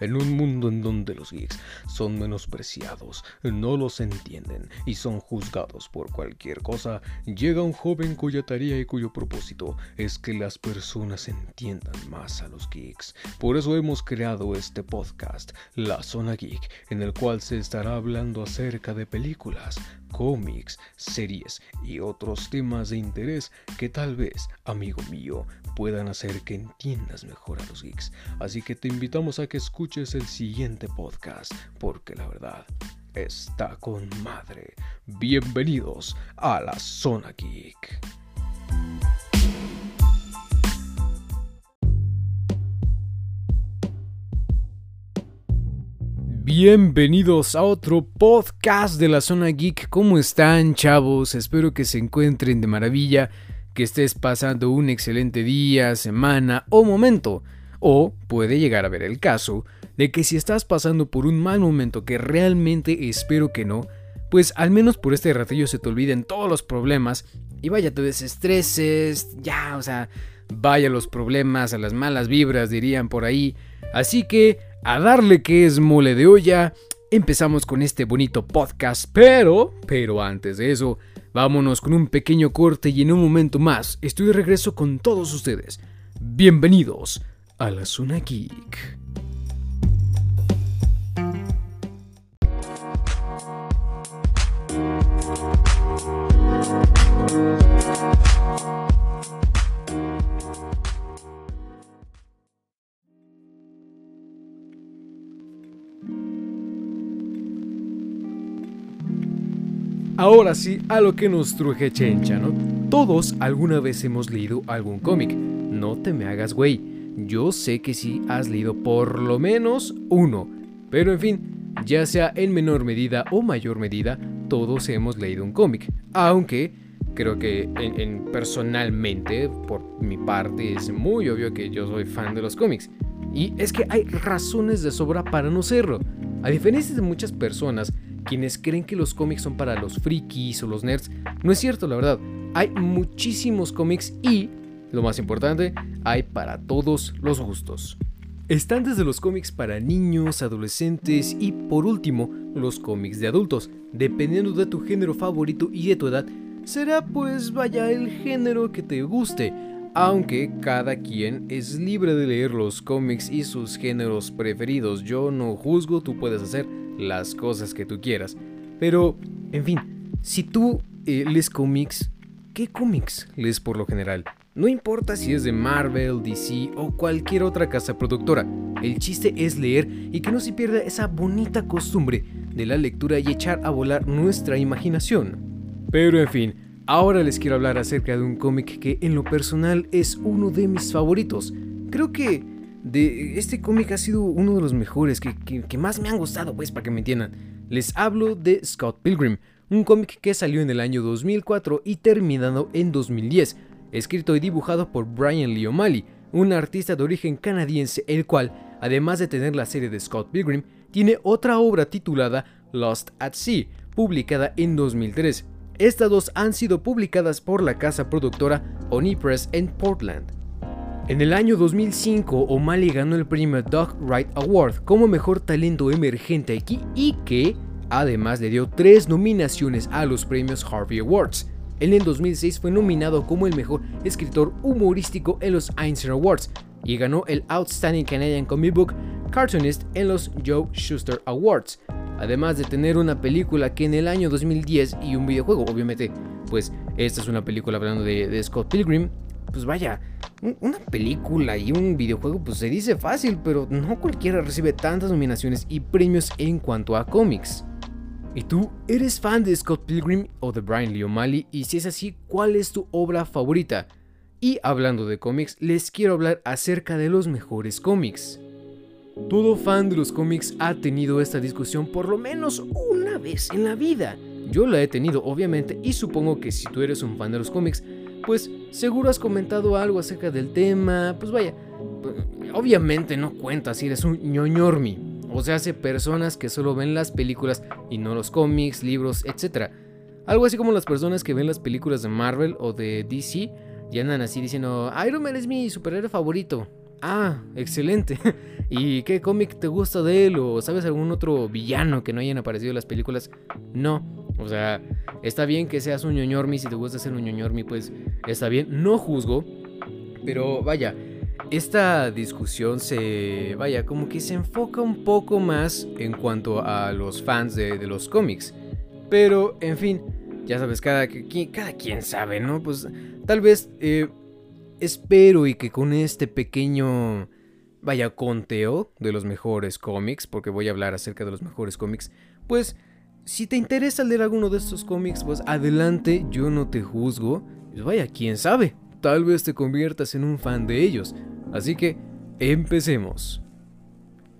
En un mundo en donde los geeks son menospreciados, no los entienden y son juzgados por cualquier cosa, llega un joven cuya tarea y cuyo propósito es que las personas entiendan más a los geeks. Por eso hemos creado este podcast, La Zona Geek, en el cual se estará hablando acerca de películas, cómics, series y otros temas de interés que tal vez, amigo mío, puedan hacer que entiendas mejor a los geeks. Así que te invitamos a que escuches el siguiente podcast, porque la verdad está con madre. Bienvenidos a la Zona Geek. Bienvenidos a otro podcast de la zona geek. ¿Cómo están chavos? Espero que se encuentren de maravilla, que estés pasando un excelente día, semana o momento. O puede llegar a ver el caso de que si estás pasando por un mal momento, que realmente espero que no, pues al menos por este ratillo se te olviden todos los problemas y vaya, te desestreses, ya, o sea, vaya los problemas, a las malas vibras dirían por ahí. Así que a darle que es mole de olla. Empezamos con este bonito podcast, pero, pero antes de eso, vámonos con un pequeño corte y en un momento más estoy de regreso con todos ustedes. Bienvenidos a la Zona Geek. Ahora sí, a lo que nos truje Chencha, ¿no? Todos alguna vez hemos leído algún cómic. No te me hagas güey. Yo sé que sí has leído por lo menos uno. Pero en fin, ya sea en menor medida o mayor medida, todos hemos leído un cómic. Aunque creo que en, personalmente, por mi parte, es muy obvio que yo soy fan de los cómics. Y es que hay razones de sobra para no serlo. A diferencia de muchas personas quienes creen que los cómics son para los frikis o los nerds. No es cierto, la verdad. Hay muchísimos cómics y, lo más importante, hay para todos los gustos. Están desde los cómics para niños, adolescentes y por último los cómics de adultos. Dependiendo de tu género favorito y de tu edad, será pues vaya el género que te guste. Aunque cada quien es libre de leer los cómics y sus géneros preferidos. Yo no juzgo, tú puedes hacer las cosas que tú quieras. Pero, en fin, si tú eh, lees cómics, ¿qué cómics lees por lo general? No importa si es de Marvel, DC o cualquier otra casa productora, el chiste es leer y que no se pierda esa bonita costumbre de la lectura y echar a volar nuestra imaginación. Pero en fin, ahora les quiero hablar acerca de un cómic que en lo personal es uno de mis favoritos. Creo que de este cómic ha sido uno de los mejores, que, más me han gustado, pues, para que me entiendan. Les hablo de Scott Pilgrim, un cómic que salió en el año 2004 y terminado en 2010, escrito y dibujado por Brian Lee O'Malley, un artista de origen canadiense, el cual, además de tener la serie de Scott Pilgrim, tiene otra obra titulada Lost at Sea, publicada en 2003. Estas dos han sido publicadas por la casa productora Oni Press en Portland. En el año 2005, O'Malley ganó el premio Doug Wright Award como mejor talento emergente aquí y que además le dio tres nominaciones a los premios Harvey Awards. En el 2006 fue nominado como el mejor escritor humorístico en los Eisner Awards y ganó el Outstanding Canadian Comic Book Cartoonist en los Joe Schuster Awards. Además de tener una película que en el año 2010 y un videojuego, obviamente, pues esta es una película hablando de Scott Pilgrim, pues vaya, una película y un videojuego pues se dice fácil, pero no cualquiera recibe tantas nominaciones y premios en cuanto a cómics. ¿Y tú eres fan de Scott Pilgrim o de Brian Lee O'Malley? Y si es así, ¿cuál es tu obra favorita? Y hablando de cómics, les quiero hablar acerca de los mejores cómics. Todo fan de los cómics ha tenido esta discusión por lo menos una vez en la vida. Yo la he tenido, obviamente, y supongo que si tú eres un fan de los cómics, pues seguro has comentado algo acerca del tema, pues vaya, obviamente no cuenta si eres un ñoñormi, o sea, hace personas que solo ven las películas y no los cómics, libros, etc. Algo así como las personas que ven las películas de Marvel o de DC y andan así diciendo, Iron Man es mi superhéroe favorito. Ah, excelente. ¿Y qué cómic te gusta de él? ¿O sabes algún otro villano que no hayan aparecido en las películas? No. O sea, está bien que seas un ñoñormi. Si te gusta ser un ñoñormi, pues está bien. No juzgo. Pero vaya, esta discusión se, vaya, como que se enfoca un poco más en cuanto a los fans de, los cómics. Pero, en fin, ya sabes, cada, quien sabe, ¿no? Pues tal vez eh, espero y que con este pequeño, vaya, conteo de los mejores cómics, porque voy a hablar acerca de los mejores cómics, pues si te interesa leer alguno de estos cómics, pues adelante, yo no te juzgo. Pues vaya, quién sabe, tal vez te conviertas en un fan de ellos. Así que, empecemos.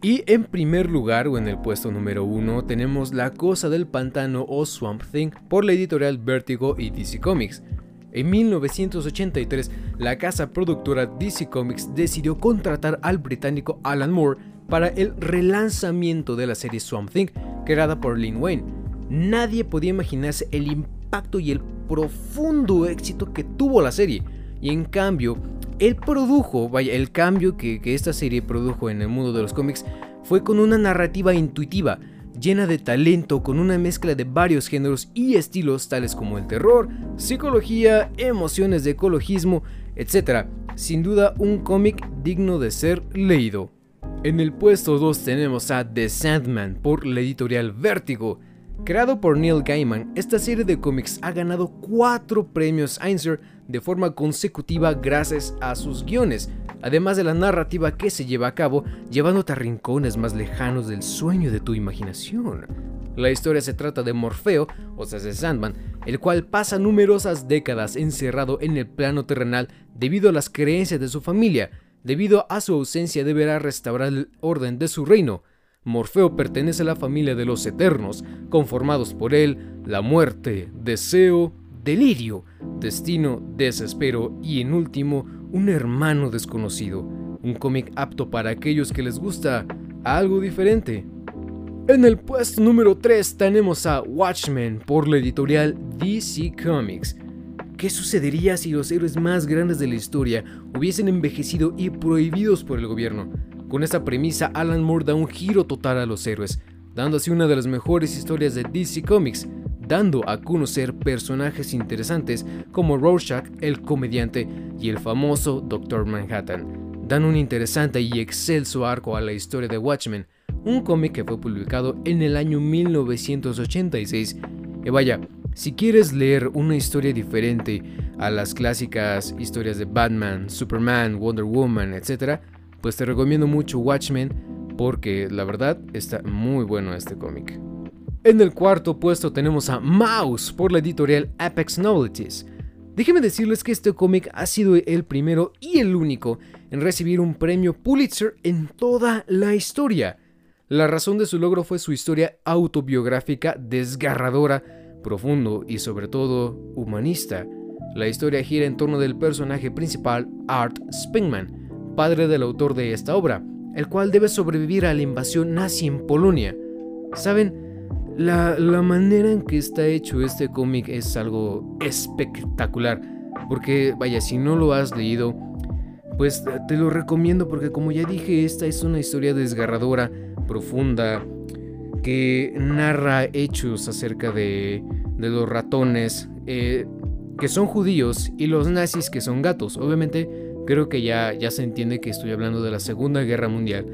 Y en primer lugar, o en el puesto número uno, tenemos La Cosa del Pantano o Swamp Thing por la editorial Vertigo y DC Comics. En 1983, la casa productora DC Comics decidió contratar al británico Alan Moore para el relanzamiento de la serie Swamp Thing, creada por Lin Wayne. Nadie podía imaginarse el impacto y el profundo éxito que tuvo la serie, y en cambio, él produjo, el cambio que, esta serie produjo en el mundo de los cómics fue con una narrativa intuitiva, llena de talento, con una mezcla de varios géneros y estilos tales como el terror, psicología, emociones de ecologismo, etc. Sin duda un cómic digno de ser leído. En el puesto 2 tenemos a The Sandman por la editorial Vértigo. Creado por Neil Gaiman, esta serie de cómics ha ganado 4 premios Eisner de forma consecutiva gracias a sus guiones, además de la narrativa que se lleva a cabo llevándote a rincones más lejanos del sueño de tu imaginación. La historia se trata de Morfeo, o sea, de Sandman, el cual pasa numerosas décadas encerrado en el plano terrenal debido a las creencias de su familia. Debido a su ausencia deberá restaurar el orden de su reino, Morfeo pertenece a la familia de los Eternos, conformados por él la muerte, deseo, delirio, destino, desespero y en último un hermano desconocido. Un cómic apto para aquellos que les gusta algo diferente. En el puesto número 3 tenemos a Watchmen por la editorial DC Comics. ¿Qué sucedería si los héroes más grandes de la historia hubiesen envejecido y prohibidos por el gobierno? Con esta premisa, Alan Moore da un giro total a los héroes, dando así una de las mejores historias de DC Comics, dando a conocer personajes interesantes como Rorschach, el comediante, y el famoso Dr. Manhattan. Dan un interesante y excelso arco a la historia de Watchmen, un cómic que fue publicado en el año 1986. Y vaya, si quieres leer una historia diferente a las clásicas historias de Batman, Superman, Wonder Woman, etc., pues te recomiendo mucho Watchmen porque la verdad está muy bueno este cómic. En el cuarto puesto tenemos a Mouse por la editorial Apex Novelties. Déjenme decirles que este cómic ha sido el primero y el único en recibir un premio Pulitzer en toda la historia. La razón de su logro fue su historia autobiográfica desgarradora, profundo y sobre todo humanista. La historia gira en torno del personaje principal Art Spingman, padre del autor de esta obra, el cual debe sobrevivir a la invasión nazi en Polonia. ¿Saben? La, manera en que está hecho este cómic es algo espectacular. Porque, vaya, si no lo has leído, pues te lo recomiendo porque como ya dije, esta es una historia desgarradora, profunda, que narra hechos acerca de, de los ratones, eh, que son judíos, y los nazis que son gatos. Obviamente, creo que ya, ya se entiende que estoy hablando de la Segunda Guerra Mundial.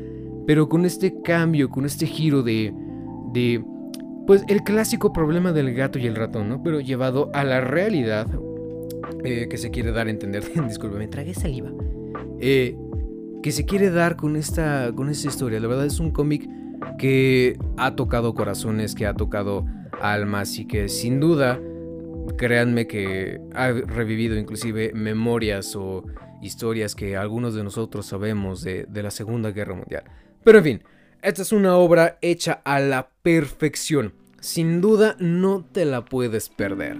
Pero con este cambio, con este giro de, de, pues el clásico problema del gato y el ratón, ¿no? Pero llevado a la realidad eh, que se quiere dar a entender. Disculpe, tragué saliva. Eh, que se quiere dar con esta, con esta historia. La verdad es un cómic que ha tocado corazones, que ha tocado almas y que sin duda, créanme que ha revivido inclusive memorias o historias que algunos de nosotros sabemos de, la Segunda Guerra Mundial. Pero en fin, esta es una obra hecha a la perfección. Sin duda no te la puedes perder.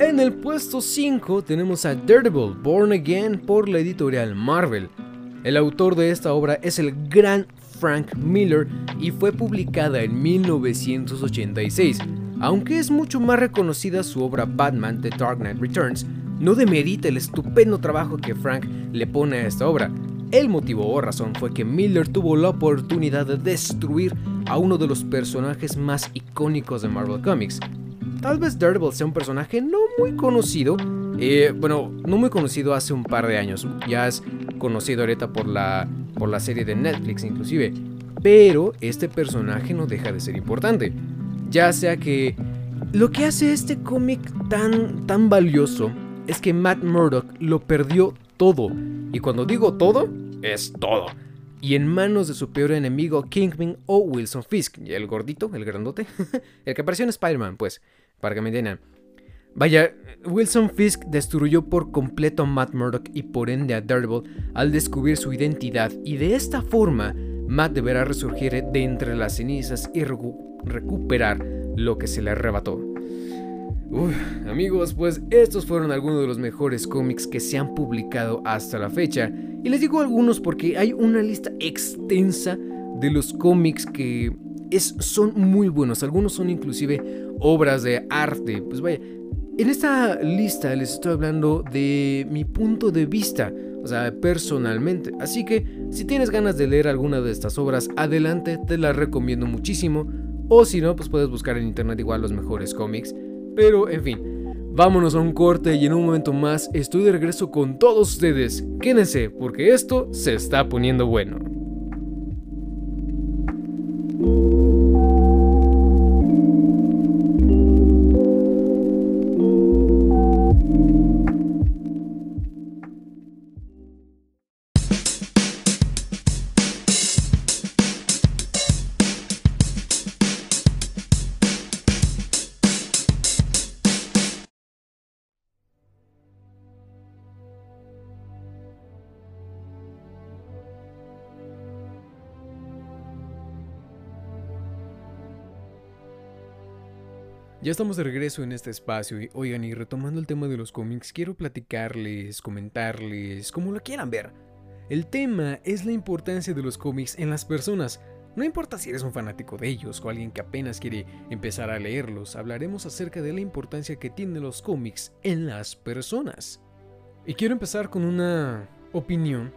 En el puesto 5 tenemos a Daredevil Born Again por la editorial Marvel. El autor de esta obra es el gran Frank Miller y fue publicada en 1986. Aunque es mucho más reconocida su obra Batman The Dark Knight Returns, no demerita el estupendo trabajo que Frank le pone a esta obra. El motivo o razón fue que Miller tuvo la oportunidad de destruir a uno de los personajes más icónicos de Marvel Comics. Tal vez Daredevil sea un personaje no muy conocido, eh, bueno, no muy conocido hace un par de años, ya es conocido ahorita por la, por la serie de Netflix inclusive, pero este personaje no deja de ser importante, ya sea que lo que hace este cómic tan, tan valioso es que Matt Murdock lo perdió todo, y cuando digo todo, es todo. Y en manos de su peor enemigo, Kingpin o Wilson Fisk, el gordito, el grandote, el que apareció en Spider-Man, pues, para que me entiendan. Vaya, Wilson Fisk destruyó por completo a Matt Murdock y por ende a Daredevil al descubrir su identidad y de esta forma Matt deberá resurgir de entre las cenizas y recuperar lo que se le arrebató. Amigos, pues estos fueron algunos de los mejores cómics que se han publicado hasta la fecha. Y les digo algunos porque hay una lista extensa de los cómics que es, son muy buenos. Algunos son inclusive obras de arte. Pues vaya, en esta lista les estoy hablando de mi punto de vista, o sea, personalmente. Así que si tienes ganas de leer alguna de estas obras, adelante, te las recomiendo muchísimo. O si no, pues puedes buscar en internet igual los mejores cómics. Pero, en fin, vámonos a un corte y en un momento más estoy de regreso con todos ustedes. Quédense, porque esto se está poniendo bueno. Ya estamos de regreso en este espacio y oigan, y retomando el tema de los cómics, quiero platicarles, comentarles, como lo quieran ver. El tema es la importancia de los cómics en las personas. No importa si eres un fanático de ellos o alguien que apenas quiere empezar a leerlos, hablaremos acerca de la importancia que tienen los cómics en las personas. Y quiero empezar con una opinión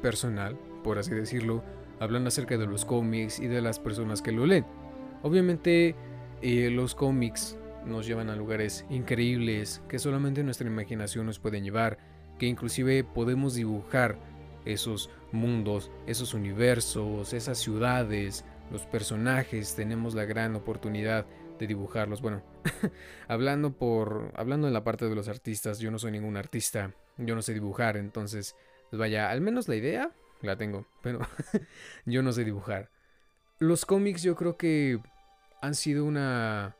personal, por así decirlo, hablando acerca de los cómics y de las personas que lo leen. Obviamente los cómics nos llevan a lugares increíbles que solamente nuestra imaginación nos puede llevar, que inclusive podemos dibujar esos mundos, esos universos, esas ciudades, los personajes, tenemos la gran oportunidad de dibujarlos. Bueno, hablando por hablando en la parte de los artistas, yo no soy ningún artista, yo no sé dibujar, entonces, vaya, al menos la idea la tengo, pero yo no sé dibujar. Los cómics yo creo que han sido una,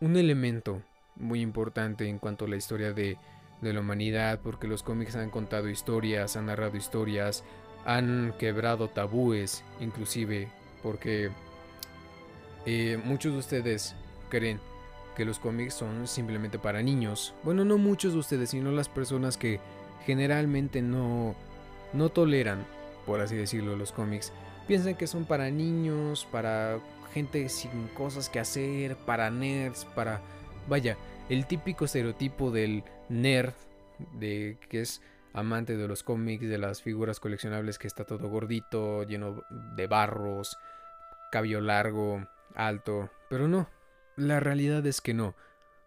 un elemento muy importante en cuanto a la historia de, la humanidad, porque los cómics han contado historias, han narrado historias, han quebrado tabúes, inclusive, porque eh, muchos de ustedes creen que los cómics son simplemente para niños. Bueno, no muchos de ustedes, sino las personas que generalmente no, no toleran, por así decirlo, los cómics. Piensan que son para niños, para gente sin cosas que hacer, para nerds, para... Vaya, el típico estereotipo del nerd, de que es amante de los cómics, de las figuras coleccionables, que está todo gordito, lleno de barros, cabello largo, alto. Pero no, la realidad es que no.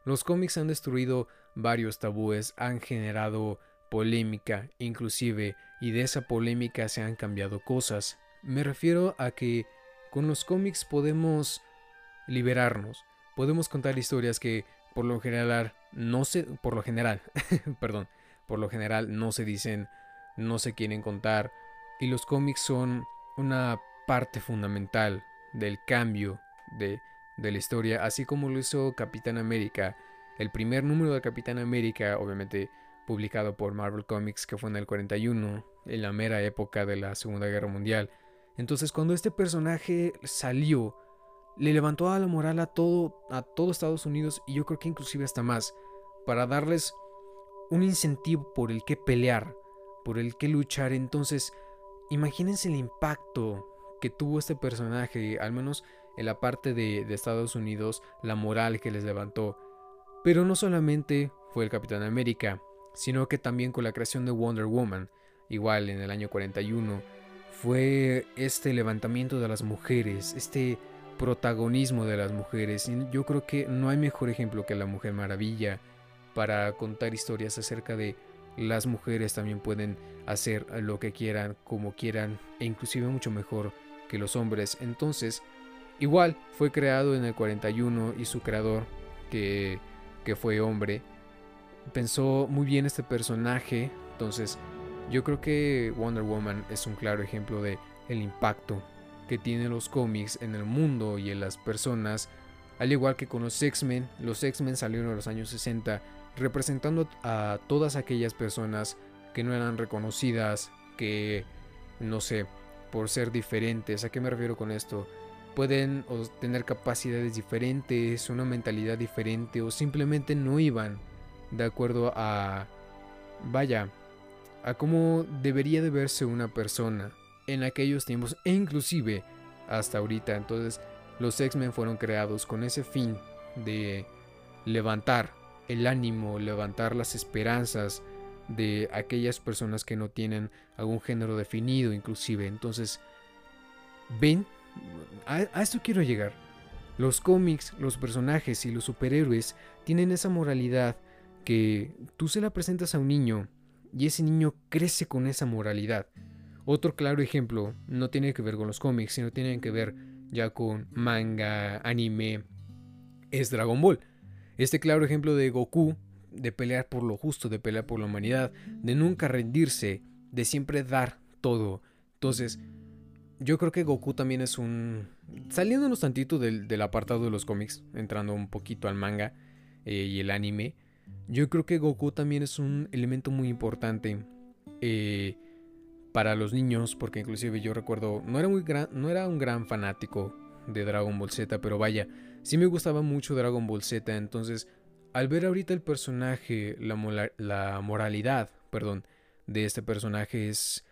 Los cómics han destruido varios tabúes, han generado polémica, inclusive, y de esa polémica se han cambiado cosas. Me refiero a que con los cómics podemos liberarnos, podemos contar historias que por lo general no se por lo general, perdón, por lo general no se dicen, no se quieren contar y los cómics son una parte fundamental del cambio de, de la historia, así como lo hizo Capitán América, el primer número de Capitán América, obviamente publicado por Marvel Comics, que fue en el 41, en la mera época de la Segunda Guerra Mundial. Entonces cuando este personaje salió, le levantó a la moral a todo, a todo Estados Unidos y yo creo que inclusive hasta más, para darles un incentivo por el que pelear, por el que luchar. Entonces, imagínense el impacto que tuvo este personaje, al menos en la parte de, de Estados Unidos, la moral que les levantó. Pero no solamente fue el Capitán América, sino que también con la creación de Wonder Woman, igual en el año 41, fue este levantamiento de las mujeres, este protagonismo de las mujeres. Yo creo que no hay mejor ejemplo que la Mujer Maravilla para contar historias acerca de las mujeres también pueden hacer lo que quieran, como quieran, e inclusive mucho mejor que los hombres. Entonces, igual fue creado en el 41 y su creador, que, que fue hombre, pensó muy bien este personaje. Entonces, yo creo que Wonder Woman es un claro ejemplo de el impacto que tienen los cómics en el mundo y en las personas, al igual que con los X-Men. Los X-Men salieron en los años 60 representando a todas aquellas personas que no eran reconocidas, que no sé, por ser diferentes. ¿A qué me refiero con esto? Pueden tener capacidades diferentes, una mentalidad diferente o simplemente no iban de acuerdo a vaya, a cómo debería de verse una persona en aquellos tiempos e inclusive hasta ahorita. Entonces, los X-Men fueron creados con ese fin de levantar el ánimo, levantar las esperanzas de aquellas personas que no tienen algún género definido inclusive. Entonces, ven, a, esto quiero llegar. Los cómics, los personajes y los superhéroes tienen esa moralidad que tú se la presentas a un niño y ese niño crece con esa moralidad. Otro claro ejemplo no tiene que ver con los cómics, sino tiene que ver ya con manga, anime, es Dragon Ball. Este claro ejemplo de Goku, de pelear por lo justo, de pelear por la humanidad, de nunca rendirse, de siempre dar todo. Entonces, yo creo que Goku también es un... Saliéndonos tantito del, del apartado de los cómics, entrando un poquito al manga eh, y el anime, yo creo que Goku también es un elemento muy importante. Eh, para los niños, porque inclusive yo recuerdo, no era, muy gran, no era un gran fanático de Dragon Ball Z, pero vaya, sí me gustaba mucho Dragon Ball Z, entonces al ver ahorita el personaje, la, la moralidad, perdón, de este personaje es,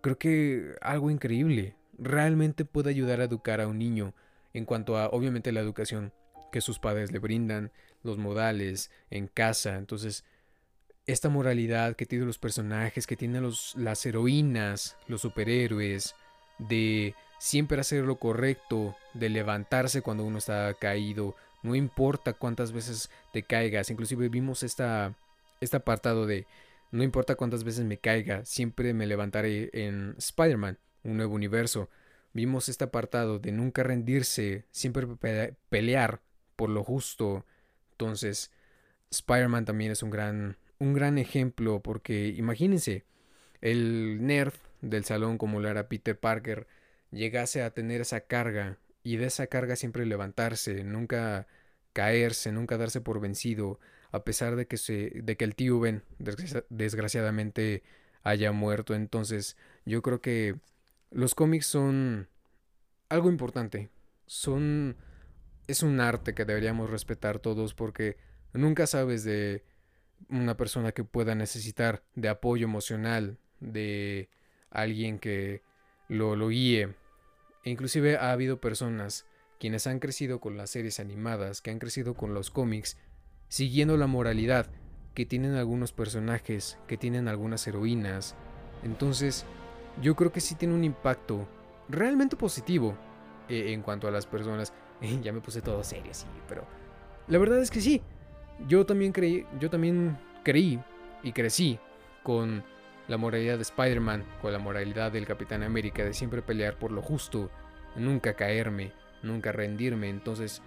creo que algo increíble, realmente puede ayudar a educar a un niño en cuanto a, obviamente, la educación que sus padres le brindan, los modales en casa, entonces esta moralidad que tienen los personajes, que tienen los, las heroínas, los superhéroes, de siempre hacer lo correcto, de levantarse cuando uno está caído, no importa cuántas veces te caigas, inclusive vimos esta, este apartado de no importa cuántas veces me caiga, siempre me levantaré en Spider-Man, un nuevo universo. Vimos este apartado de nunca rendirse, siempre pelear por lo justo. Entonces, Spider-Man también es un gran un gran ejemplo porque imagínense, el nerd del salón como lo era Peter Parker llegase a tener esa carga y de esa carga siempre levantarse, nunca caerse, nunca darse por vencido, a pesar de que, se, de que el tío Ben desgraciadamente haya muerto. Entonces yo creo que los cómics son algo importante, son... es un arte que deberíamos respetar todos porque nunca sabes de una persona que pueda necesitar de apoyo emocional, de alguien que lo, guíe. E inclusive ha habido personas quienes han crecido con las series animadas, que han crecido con los cómics, siguiendo la moralidad que tienen algunos personajes, que tienen algunas heroínas. Entonces, yo creo que sí tiene un impacto realmente positivo eh, en cuanto a las personas. ya me puse todo serio, sí, pero la verdad es que sí. Yo también creí, yo también creí y crecí con la moralidad de Spider-Man, con la moralidad del Capitán América de siempre pelear por lo justo, nunca caerme, nunca rendirme. Entonces,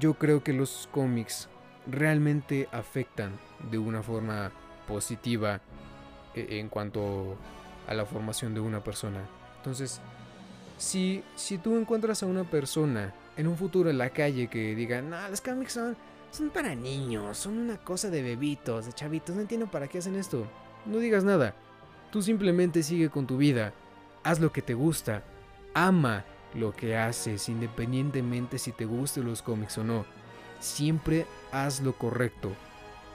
yo creo que los cómics realmente afectan de una forma positiva e, en cuanto a la formación de una persona. Entonces, si, si tú encuentras a una persona en un futuro en la calle que diga, no, los cómics son son para niños, son una cosa de bebitos, de chavitos, no entiendo para qué hacen esto. No digas nada. Tú simplemente sigue con tu vida. Haz lo que te gusta. Ama lo que haces, independientemente si te gusten los cómics o no. Siempre haz lo correcto.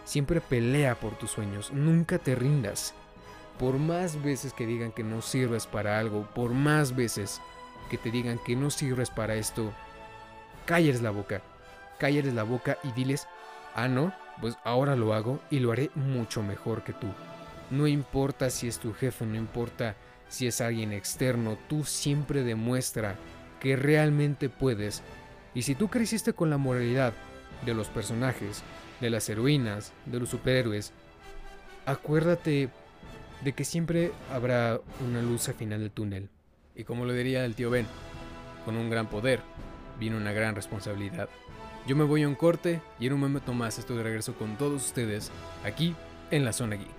Siempre pelea por tus sueños. Nunca te rindas. Por más veces que digan que no sirves para algo, por más veces que te digan que no sirves para esto, calles la boca cállales la boca y diles, ah, no, pues ahora lo hago y lo haré mucho mejor que tú. No importa si es tu jefe, no importa si es alguien externo, tú siempre demuestra que realmente puedes. Y si tú creciste con la moralidad de los personajes, de las heroínas, de los superhéroes, acuérdate de que siempre habrá una luz al final del túnel. Y como lo diría el tío Ben, con un gran poder viene una gran responsabilidad. Yo me voy a un corte y en un momento más estoy de regreso con todos ustedes aquí en la zona geek.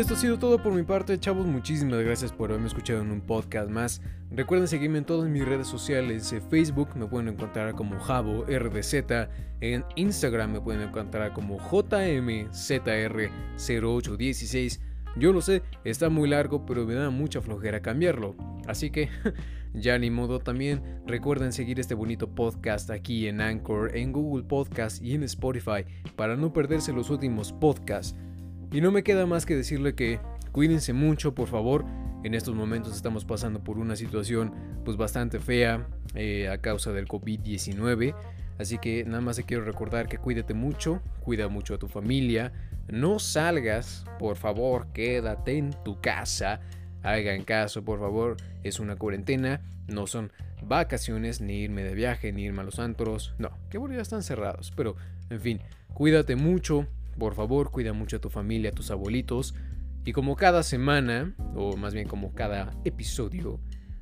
Esto ha sido todo por mi parte, chavos. Muchísimas gracias por haberme escuchado en un podcast más. Recuerden seguirme en todas mis redes sociales. En Facebook me pueden encontrar como Javo RDZ. En Instagram me pueden encontrar como JMZR0816. Yo lo sé, está muy largo, pero me da mucha flojera cambiarlo. Así que, ya ni modo también. Recuerden seguir este bonito podcast aquí en Anchor, en Google Podcast y en Spotify para no perderse los últimos podcasts. Y no me queda más que decirle que cuídense mucho, por favor. En estos momentos estamos pasando por una situación pues bastante fea eh, a causa del COVID-19. Así que nada más te quiero recordar que cuídate mucho, cuida mucho a tu familia, no salgas, por favor, quédate en tu casa. Hagan caso, por favor, es una cuarentena, no son vacaciones, ni irme de viaje, ni irme a los antros. No, que bueno, ya están cerrados, pero en fin, cuídate mucho, por favor, cuida mucho a tu familia, a tus abuelitos. Y como cada semana, o más bien como cada episodio,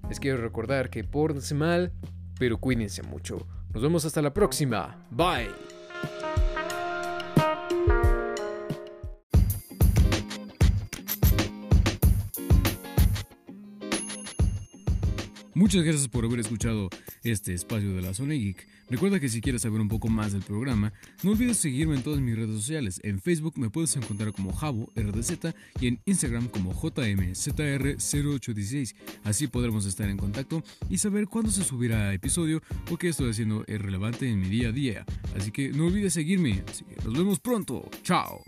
les quiero recordar que pórtense mal, pero cuídense mucho. Nos vemos hasta la próxima. Bye. Muchas gracias por haber escuchado este espacio de la Zona Geek. Recuerda que si quieres saber un poco más del programa, no olvides seguirme en todas mis redes sociales. En Facebook me puedes encontrar como Javo RDZ y en Instagram como JMZR0816. Así podremos estar en contacto y saber cuándo se subirá episodio o qué estoy haciendo es relevante en mi día a día. Así que no olvides seguirme. Así que nos vemos pronto. Chao.